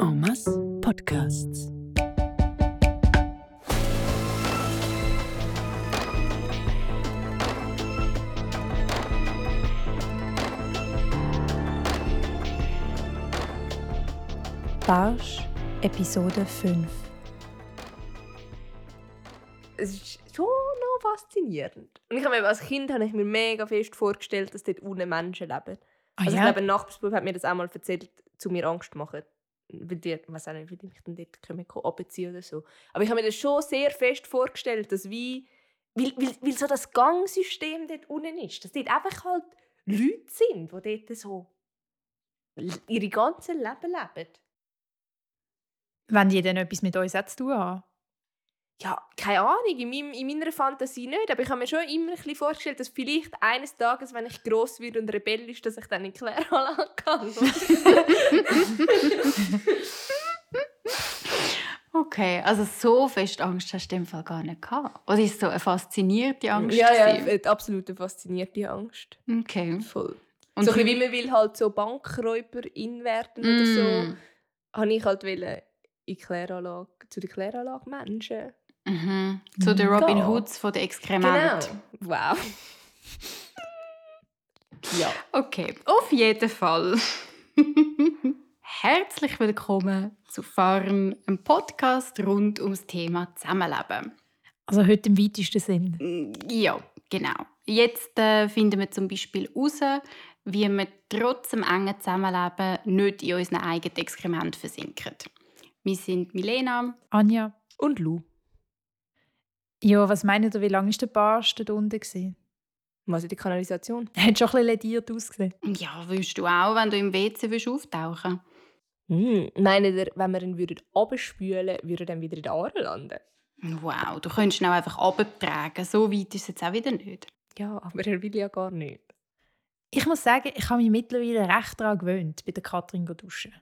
En masse Podcasts. Barsch, Episode 5. es ist schon noch faszinierend. Und ich habe mir als Kind habe ich mir mega fest vorgestellt, dass dort unten Menschen leben. Ah, also ja? ich glaube, ein Nachbarsbub hat mir das auch mal erzählt, zu mir Angst machen. Weil die, weiß auch nicht, wie die mich dann dort können abziehen oder so. Aber ich habe mir das schon sehr fest vorgestellt, dass wie, weil, weil, weil so das Gangsystem dort unten ist, dass dort einfach halt Leute sind, die dort so ihre ganze Leben leben. Wenn die dann etwas mit uns zu tun haben. Ja, keine Ahnung, in, meinem, in meiner Fantasie nicht. Aber ich habe mir schon immer ein bisschen vorgestellt, dass vielleicht eines Tages, wenn ich gross werde und rebellisch, dass ich dann in Kläranlage kann. Okay, also so fest Angst hast du in dem Fall gar nicht gehabt. Oder ist es so eine faszinierte Angst? ja, ja, eine absolute faszinierte Angst. Okay. Voll. Und so ein bisschen, wie man will halt so Bankräuberin werden oder so, Mm. habe ich halt wollen in Kläranlage, zu den Kläranlage-Menschen. Mhm. So der Robin. Hoods von der Genau. Exkrement. Wow. ja. Okay, auf jeden Fall. Herzlich willkommen zu Fahren, einem Podcast rund ums Thema Zusammenleben. Also heute im weitesten Sinn. Mm, Ja, genau. Jetzt äh, finden wir zum Beispiel heraus, wie wir trotz dem engen Zusammenleben nicht in unseren eigenen Exkrement versinken. Wir sind Milena. Anja, Und Lou. Ja, was meint ihr, wie lange war der Barsch dort unten? gewesen? Was in der Kanalisation? Er hat schon ein bisschen lediert ausgesehen. Ja, willst du auch, wenn du im WC willst, auftauchen Hm. Meint ihr, wenn wir ihn würden abspülen, würde er dann wieder in der Aare landen? Wow, du könntest ihn auch einfach abtragen. So weit ist es jetzt auch wieder nicht. Ja, aber er will ja gar nicht. Ich muss sagen, ich habe mich mittlerweile recht daran gewöhnt, bei der Katrin zu duschen.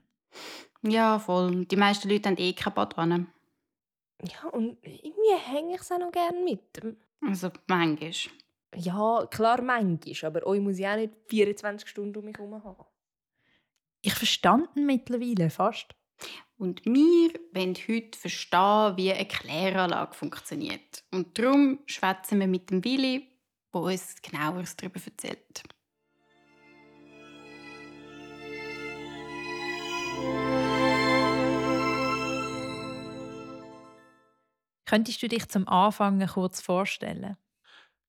Ja, voll. Die meisten Leute haben eh keine Badwanne. Ja, und irgendwie hänge ich es auch noch gerne mit. Also manchmal. Ja, klar, manchmal, aber euch muss ich auch nicht 24 Stunden um mich herum haben. Ich verstand ihn mittlerweile fast. Und wir wollen heute verstehen, wie eine Kläranlage funktioniert. Und darum schwätzen wir mit dem Willi, der uns genaueres darüber erzählt. Könntest du dich zum Anfang kurz vorstellen?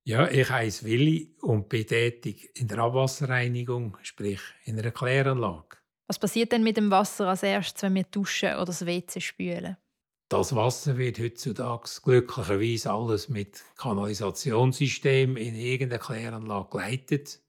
Ja, ich heiße Willi und bin tätig in der Abwasserreinigung, sprich in einer Kläranlage. Was passiert denn mit dem Wasser als erstes, wenn wir duschen oder das WC spülen? Das Wasser wird heutzutage glücklicherweise alles mit Kanalisationssystem in irgendeine Kläranlage geleitet.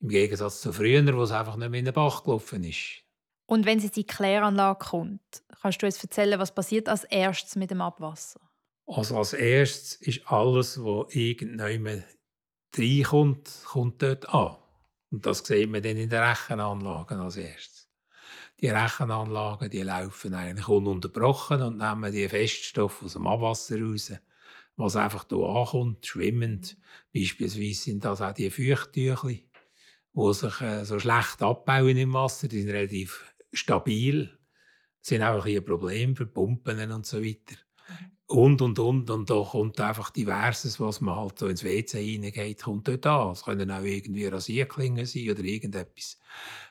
Im Gegensatz zu früher, wo es einfach nicht mehr in den Bach gelaufen ist. Und wenn es in die Kläranlage kommt, kannst du uns erzählen, was passiert als erstes mit dem Abwasser? Also als erstes ist alles, was irgendjemand reinkommt, kommt dort an. Und das sieht man dann in den Rechenanlagen als erstes. Die Rechenanlagen die laufen eigentlich ununterbrochen und nehmen die Feststoffe aus dem Abwasser raus, was einfach hier ankommt, schwimmend. Beispielsweise sind das auch die Feuchttüchli, die sich äh, so schlecht abbauen im Wasser. Die sind relativ stabil, sind auch ein Problem für Pumpen und so weiter und und und und da kommt einfach diverses, was man halt so ins WC reingeht, kommt dort an. Es können auch irgendwie Rasierklingen sein oder irgendetwas.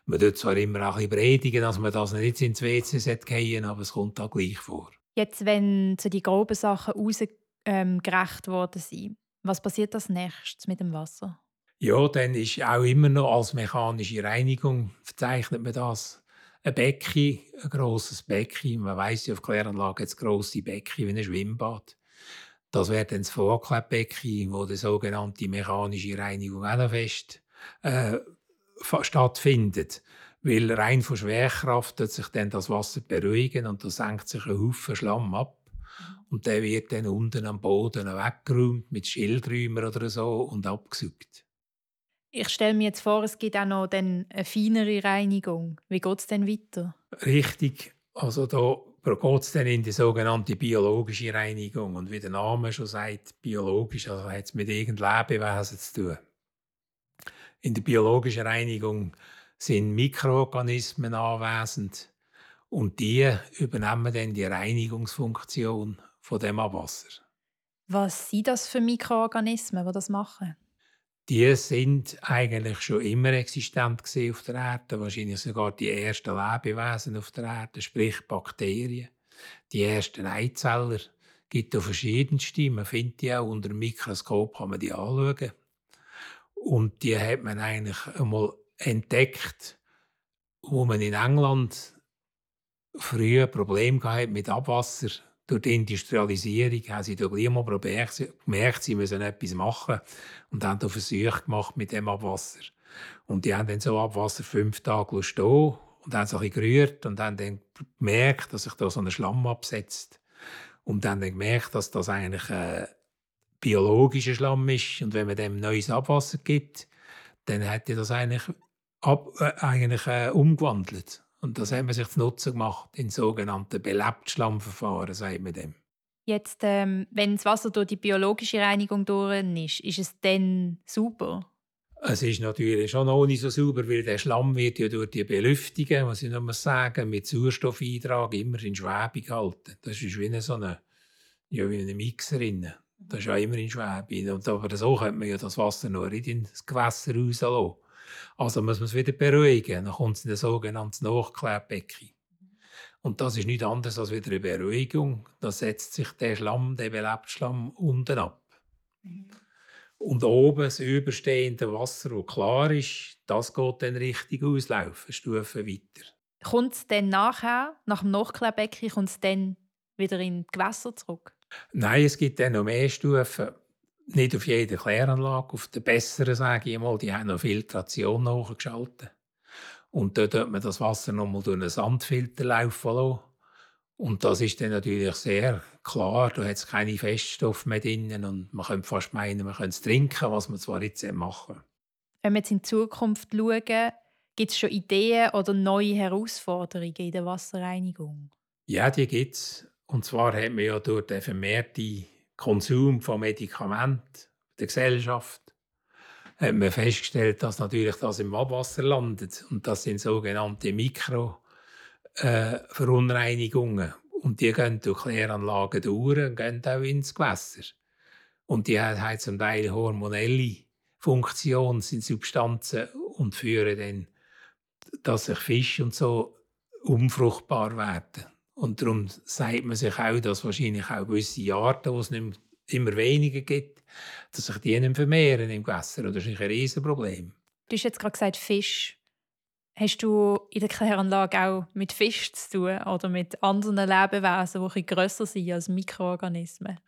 Man tut zwar immer auch ein bisschen predigen, dass man das nicht ins WC gehen aber es kommt auch gleich vor. Jetzt, wenn so die groben Sachen rausgerecht ähm, worden sind, was passiert als nächstes mit dem Wasser? Ja, dann ist auch immer noch als mechanische Reinigung verzeichnet man das. Ein Becken, ein grosses Becken. Man weiss ja, auf Kläranlagen hat es grosse Becken wie ein Schwimmbad. Das wäre dann das Vorklebbecken, wo die sogenannte mechanische Reinigung auch noch fest äh, stattfindet. Weil rein von Schwerkraft tut sich dann das Wasser beruhigen und da senkt sich ein Haufen Schlamm ab. Und der wird dann unten am Boden weggeräumt mit Schildräumer oder so und abgesaugt. Ich stelle mir jetzt vor, es gibt auch noch dann eine feinere Reinigung. Wie geht es denn weiter? Richtig. Also da geht es dann in die sogenannte biologische Reinigung. Und wie der Name schon sagt, biologisch, also hat es mit irgendeinem Lebewesen zu tun. In der biologischen Reinigung sind Mikroorganismen anwesend Und die übernehmen dann die Reinigungsfunktion von dem Abwasser. Was sind das für Mikroorganismen, die das machen? Die sind eigentlich schon immer existent auf der Erde, wahrscheinlich sogar die ersten Lebewesen auf der Erde, sprich Bakterien. Die ersten Eizeller gibt es verschiedenste. Man findet die auch unter dem Mikroskop, kann man die anschauen. Und die hat man eigentlich einmal entdeckt, wo man in England früher Probleme hatte mit Abwasser durch die Industrialisierung haben sie doch gleich mal gemerkt, sie müssen etwas machen und haben da Versuche gemacht mit dem Abwasser. Und die haben dann so Abwasser fünf Tage stehen und haben sich ein gerührt und haben dann gemerkt, dass sich da so ein Schlamm absetzt. Und haben dann gemerkt, dass das eigentlich ein biologischer Schlamm ist und wenn man dem neues Abwasser gibt, dann hätte das eigentlich, ab, äh, eigentlich äh, umgewandelt. Und das haben wir sich zu Nutzen gemacht in sogenannten Belebtschlammverfahren, sagt man dem. Jetzt, ähm, wenn das Wasser durch die biologische Reinigung durch ist, ist es dann super? Es ist natürlich schon noch nicht so sauber, weil der Schlamm wird ja durch die Belüftungen, was ich noch mal sagen, mit Sauerstoffeintrag immer in Schwebe gehalten. Das ist wie eine, so eine, ja, wie eine Mixerin. Das ist ja immer in Schwebe. Und aber so könnte man ja das Wasser noch nicht ins Gewässer rauslassen. Also muss man es wieder beruhigen. Dann kommt es in ein sogenanntes Nachklebbecken. Und das ist nichts anderes als wieder eine Beruhigung. Da setzt sich der Schlamm, der belebte Schlamm, unten ab. Und oben das überstehende Wasser, das klar ist, das geht dann richtig auslaufen, Stufen weiter. Kommt es dann nachher, nach dem Nachklebbecken, kommt es dann wieder in die Gewässer zurück? Nein, es gibt dann noch mehr Stufen nicht auf jeder Kläranlage, auf der besseren, sage ich mal, die haben noch Filtration nachgeschaltet. Und dort hat man das Wasser nochmal durch einen Sandfilter laufen lassen. Und das ist dann natürlich sehr klar, da hat es keine Feststoffe mehr drin und man könnte fast meinen, man könnte es trinken, was man zwar jetzt machen Wenn wir jetzt in Zukunft schauen, gibt es schon Ideen oder neue Herausforderungen in der Wasserreinigung? Ja, die gibt es. Und zwar hat man ja durch den vermehrten Konsum von Medikamenten der Gesellschaft hat man festgestellt, dass natürlich das im Abwasser landet. Und das sind sogenannte Mikroverunreinigungen. Äh, und die gehen durch Kläranlagen durch und gehen auch ins Gewässer. Und die haben zum Teil hormonelle Funktionen, sind Substanzen und führen dann, dass sich Fisch und so unfruchtbar werden. Und darum sagt man sich auch, dass wahrscheinlich auch gewisse Arten, die es nicht immer weniger gibt, dass sich die nicht vermehren im Gewässer. Das ist ein Riesenproblem. Du hast jetzt gerade gesagt Fisch. Hast du in der Kläranlage auch mit Fisch zu tun oder mit anderen Lebewesen, die grösser sind als Mikroorganismen?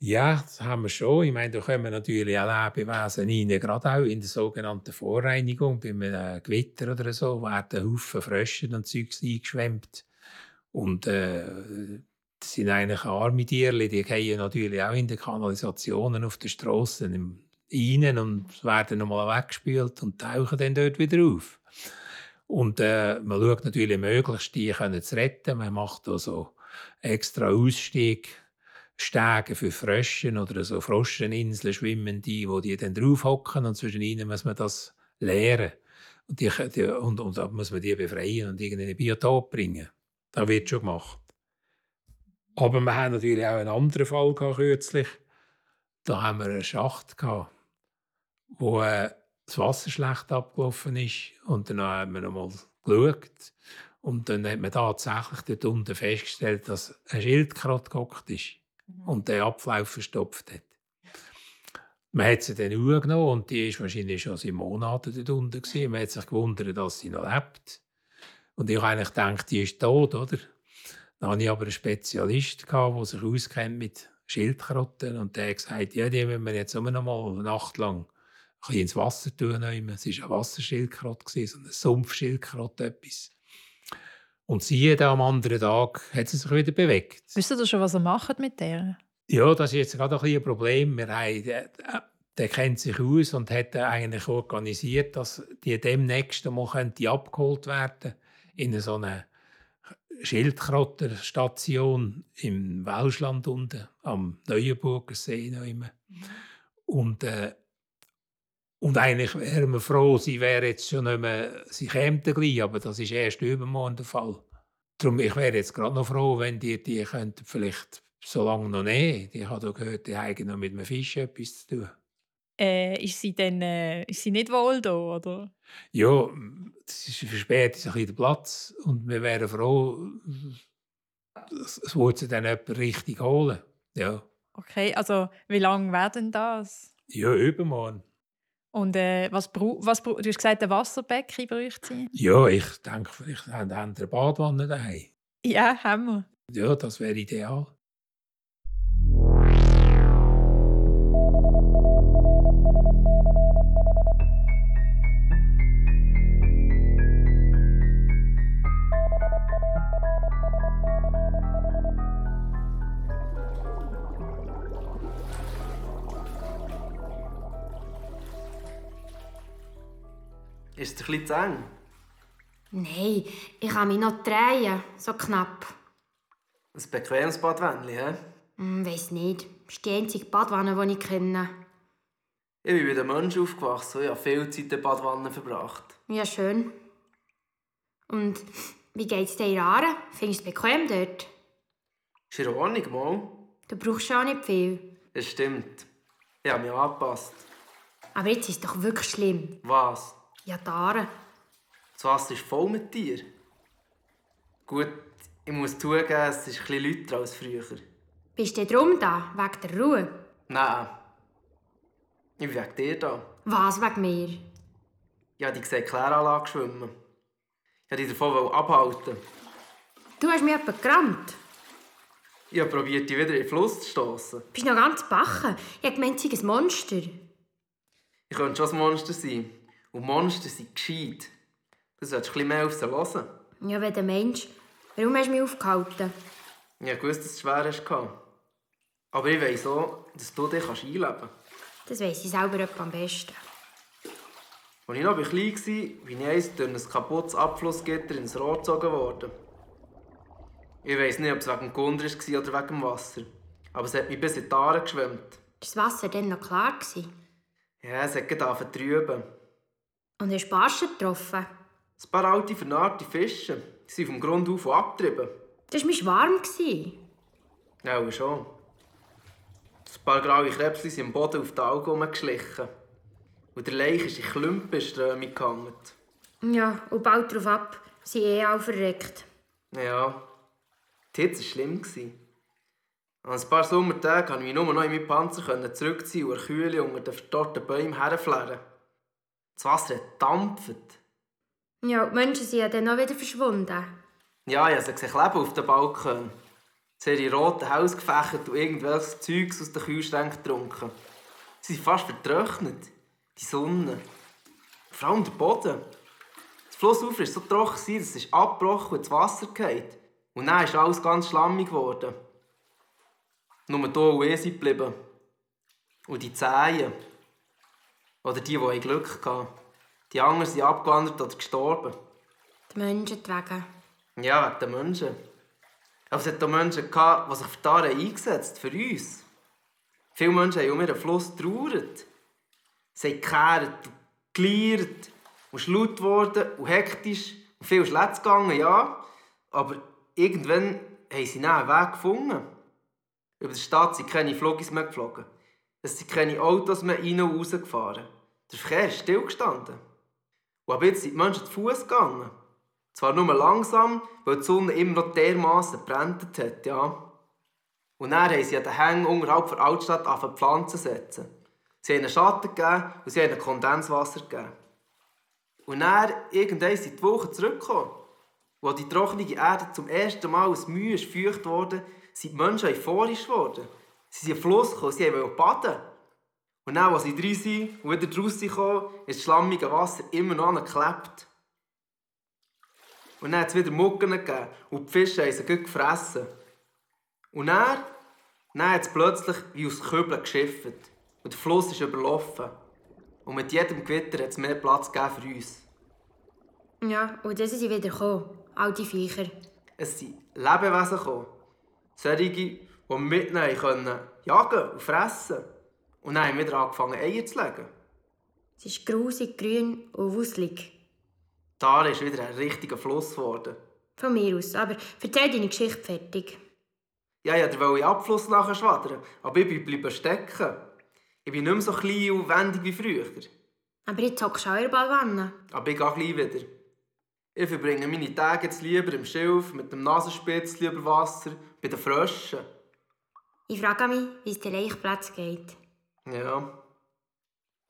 Ja, das haben wir schon. Ich meine, da kommen natürlich auch Lebewesen rein, gerade auch in der sogenannten Vorreinigung. Bei einem Gewitter oder so werden Haufen Frösche und Zeugs eingeschwemmt. Und äh, das sind eigentlich arme Tiere, die gehen natürlich auch in den Kanalisationen auf den Strassen rein und werden nochmal weggespült und tauchen dann dort wieder auf. Und äh, man schaut natürlich möglichst, die können zu retten. Man macht also extra Ausstieg. Stege für Frösche oder so Froscheninseln schwimmen die, wo die dann draufhocken und zwischen ihnen muss man das leeren. Und, die, die, und, und da muss man die befreien und in ein Biotop bringen. Das wird schon gemacht. Aber wir haben natürlich auch einen anderen Fall gehabt, kürzlich. Da haben wir einen Schacht gehabt, wo äh, das Wasser schlecht abgelaufen ist. Und dann haben wir nochmal geschaut. Und dann hat man tatsächlich dort unten festgestellt, dass ein Schildkröte gehockt ist mhm. und den Ablauf verstopft hat. Man hat sie dann angenommen und die war wahrscheinlich schon seit Monaten dort unten. Gewesen. Man hat sich gewundert, dass sie noch lebt. Und ich habe eigentlich gedacht, die ist tot, oder? Dann hatte ich aber einen Spezialist, der sich auskennt mit Schildkröten und der hat gesagt, ja, die müssen wir jetzt immer noch mal eine Nacht lang ein ins Wasser tun. Es war eine Wasserschildkröte, so eine Sumpfschildkröte, etwas. Und siehe, da am anderen Tag hat sie sich wieder bewegt. Wisst ihr schon, was ihr macht mit der? Ja, das ist jetzt gerade ein, ein Problem. Wir haben, der, der kennt sich aus und hat eigentlich organisiert, dass die demnächst mal abgeholt werden können in so einer Schildkrötenstation im Welschland unten, am Neuenburger See noch immer. Und, äh, und eigentlich wären wir froh, sie wäre jetzt schon nicht mehr, sie käme gleich, aber das ist erst übermorgen der Fall. Darum, ich wäre jetzt gerade noch froh, wenn die die könnten vielleicht so lange noch nehmen. Ich habe gehört, die haben noch mit einem Fisch etwas zu tun. Äh, ist, sie denn, äh, ist sie nicht wohl da, oder? Ja, es ist verspätet ein bisschen der Platz und wir wären froh, es würde sie dann jemand richtig holen. Ja, Okay, also wie lange wäre denn das? ja übermorgen. Und äh, was was du hast gesagt, ein Wasserbecken bräuchte sie? Ja, ich denke, vielleicht haben sie eine Badwanne daheim. Ja, haben wir. Ja, das wäre ideal. Ist es ein bisschen zu eng? Nein, ich kann mich noch drehen, so knapp. Ein bequemes Badwännchen, hä? Hm, weiss nicht. Das ist die einzige Badwanne, die ich kenne. Ich bin mit einem Menschen aufgewachsen und ich habe viel Zeit in der Badwanne verbracht. Ja, schön. Und wie geht's dir in Aare? Findest du es bequem dort? Ist in Ordnung, mal? Du brauchst schon nicht viel. Das stimmt. Ich habe mich angepasst. Aber jetzt ist es doch wirklich schlimm. Was? Ja, die Aare. Das Wasser ist voll mit dir. Gut, ich muss zugeben, es ist bisschen lauter als früher. Bist du drum da, wegen der Ruhe? Nein. Ich bin wegen dir da. Was wegen mir? Habe die gesehen Kläranlage schwimmen. Ich wollte dich davon abhalten. Du hast mich etwa gerammt. Ich habe probiert, dich wieder in den Fluss zu stoßen. Bist noch ganz bachen. Ich hab gemeint, sie ein Monster. Ich könnte schon ein Monster sein. Und Monster sind gescheit. Du solltest ein bisschen mehr auf sie hören. Ja, wenn du meinst. Warum hast du mich aufgehalten? Ich wusste, dass du es schwer hast. Aber ich weiss auch, dass du dich einleben kannst. Das weiss ich selber etwa am besten. Als ich noch klein war, bin ich einst durch ein kaputtes Abflussgitter ins Rohr gezogen worden. Ich weiss nicht, ob es wegen dem Gunder war oder wegen dem Wasser. Aber es hat mich bis in die Aare geschwemmt. War das Wasser dann noch klar? Ja, es hat gerade trüben. Und hast du Barschen getroffen? Ein paar alte, vernarrte Fische. Die sind vom Grund auf abgetrieben. Das war mir warm. Ja, schon. Ein paar graue Krebschen sind am Boden auf die Augen rumgeschlichen. Und der Leich ist in Klumpen Strömung gehangen. Ja, und bald darauf ab sind eh alle verreckt. Ja, die Hitze war schlimm. An ein paar Sommertagen konnte ich mich nur noch in meinen Panzer zurückziehen und Kühle unter den verdorrten Bäumen herflären. Das Wasser hat gedampft. Ja, die Menschen sind ja dann auch wieder verschwunden. Ja, ich habe sie gesehen kleben auf den Balkon. Sie haben ihre roten Haus gefächert und irgendwelches Zeugs aus den Kühlschränken getrunken. Sie sind fast vertrocknet. Die Sonne. Vor allem der Boden. Das Flussufer war so trocken, dass es abgebrochen und ins Wasser gefallen. Und dann ist alles ganz schlammig geworden. Nur hier und ich sind geblieben. Und die Zehen. Oder die, die Glück hatten. Die anderen sind abgewandert oder gestorben. Die Menschen wegen. Ja, wegen den Menschen. Aber es hat auch Menschen gehabt, die sich für Aare eingesetzt für uns. Viele Menschen haben um ihren Fluss getrauert. Sie haben gekehrt und geliert und laut geworden und hektisch und viel letzt gegangen, ja. Aber irgendwann haben sie einen Weg gefunden. Über die Stadt sind keine Flugis mehr geflogen. Es sind keine Autos mehr rein und raus gefahren. Der Verkehr ist stillgestanden. Und ab jetzt sind die Menschen zu Fuß gegangen. Zwar nur langsam, weil die Sonne immer noch dermassen gebrannt hat, ja. Und dann haben sie an den Hängen unterhalb der Altstadt angefangen Pflanzen setzen. Sie haben ihnen Schatten gegeben und sie haben Kondenswasser gegeben. Und dann, irgendwann sind die Wochen zurückgekommen. Als die trockene Erde zum ersten Mal aus Mühe feucht wurde, sind die Menschen euphorisch geworden. Sie sind Fluss gekommen, sie wollten baden. Und dann, als sie drin sind und wieder draussen kamen, ist das schlammige Wasser immer noch angeklebt. Und dann hat es wieder Mucken gegeben und die Fische haben sie gut gefressen. Und dann, dann hat es plötzlich wie aus Kübeln geschifft. Und der Fluss ist überlaufen. Und mit jedem Gewitter hat es mehr Platz gegeben für uns. Ja, und dann sind sie wieder gekommen. All die Viecher. Es sind Lebewesen gekommen. Solche, die wir mitnehmen können, jagen und fressen. Und dann haben wir wieder angefangen, Eier zu legen. Es ist grusig, grün und wuselig. Aare ist wieder ein richtiger Fluss geworden. Von mir aus. Aber erzähl deine Geschichte fertig. Ja, ich wollte den Abfluss nachher schwadern, aber ich bin geblieben stecken. Ich bin nicht mehr so klein und wendig wie früher. Aber jetzt hockst du auch in der Ballwanne. Aber ich gehe gleich wieder. Ich verbringe meine Tage jetzt lieber im Schilf, mit dem Nasenspitzchen über Wasser, bei den Fröschen. Ich frage mich, wie es den Laichplatz geht. Ja.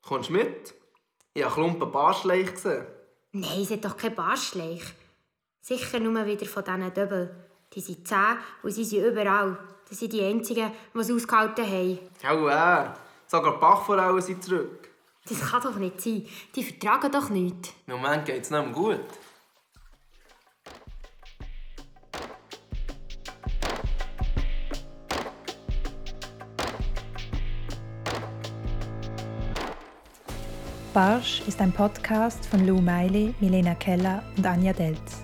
Kommst du mit? Ich habe Klumpen Barschleich gesehen. Nein, es hat doch kein Barschleich. Sicher nur wieder von diesen Döbel. Die sind zäh und sie sind überall. Das sind die einzigen, die es ausgehalten haben. Auch er. Sogar die Bachforellen sind zurück. Das kann doch nicht sein. Die vertragen doch nichts. Im Moment geht es nicht gut. Barsch ist ein Podcast von Lou Meili, Milena Keller und Anja Delz.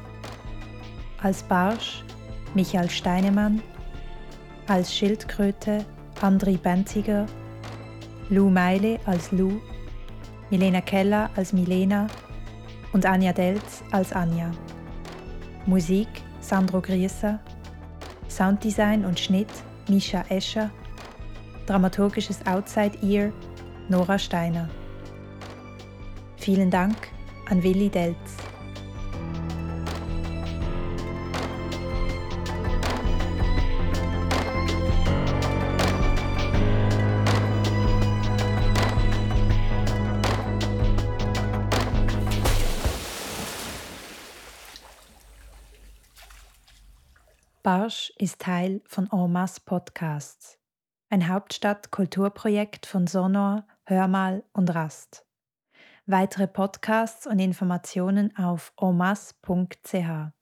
Als Barsch Michael Steinemann, als Schildkröte Andri Benziger, Lou Meili als Lou, Milena Keller als Milena und Anja Delz als Anja. Musik Sandro Grieser, Sounddesign und Schnitt Misha Escher, dramaturgisches Outside Ear Nora Steiner. Vielen Dank an Willi Delz. Barsch ist Teil von Ormas Podcasts, ein Hauptstadt-Kulturprojekt von Sonor, Hörmal und Rast. Weitere Podcasts und Informationen auf omas.ch.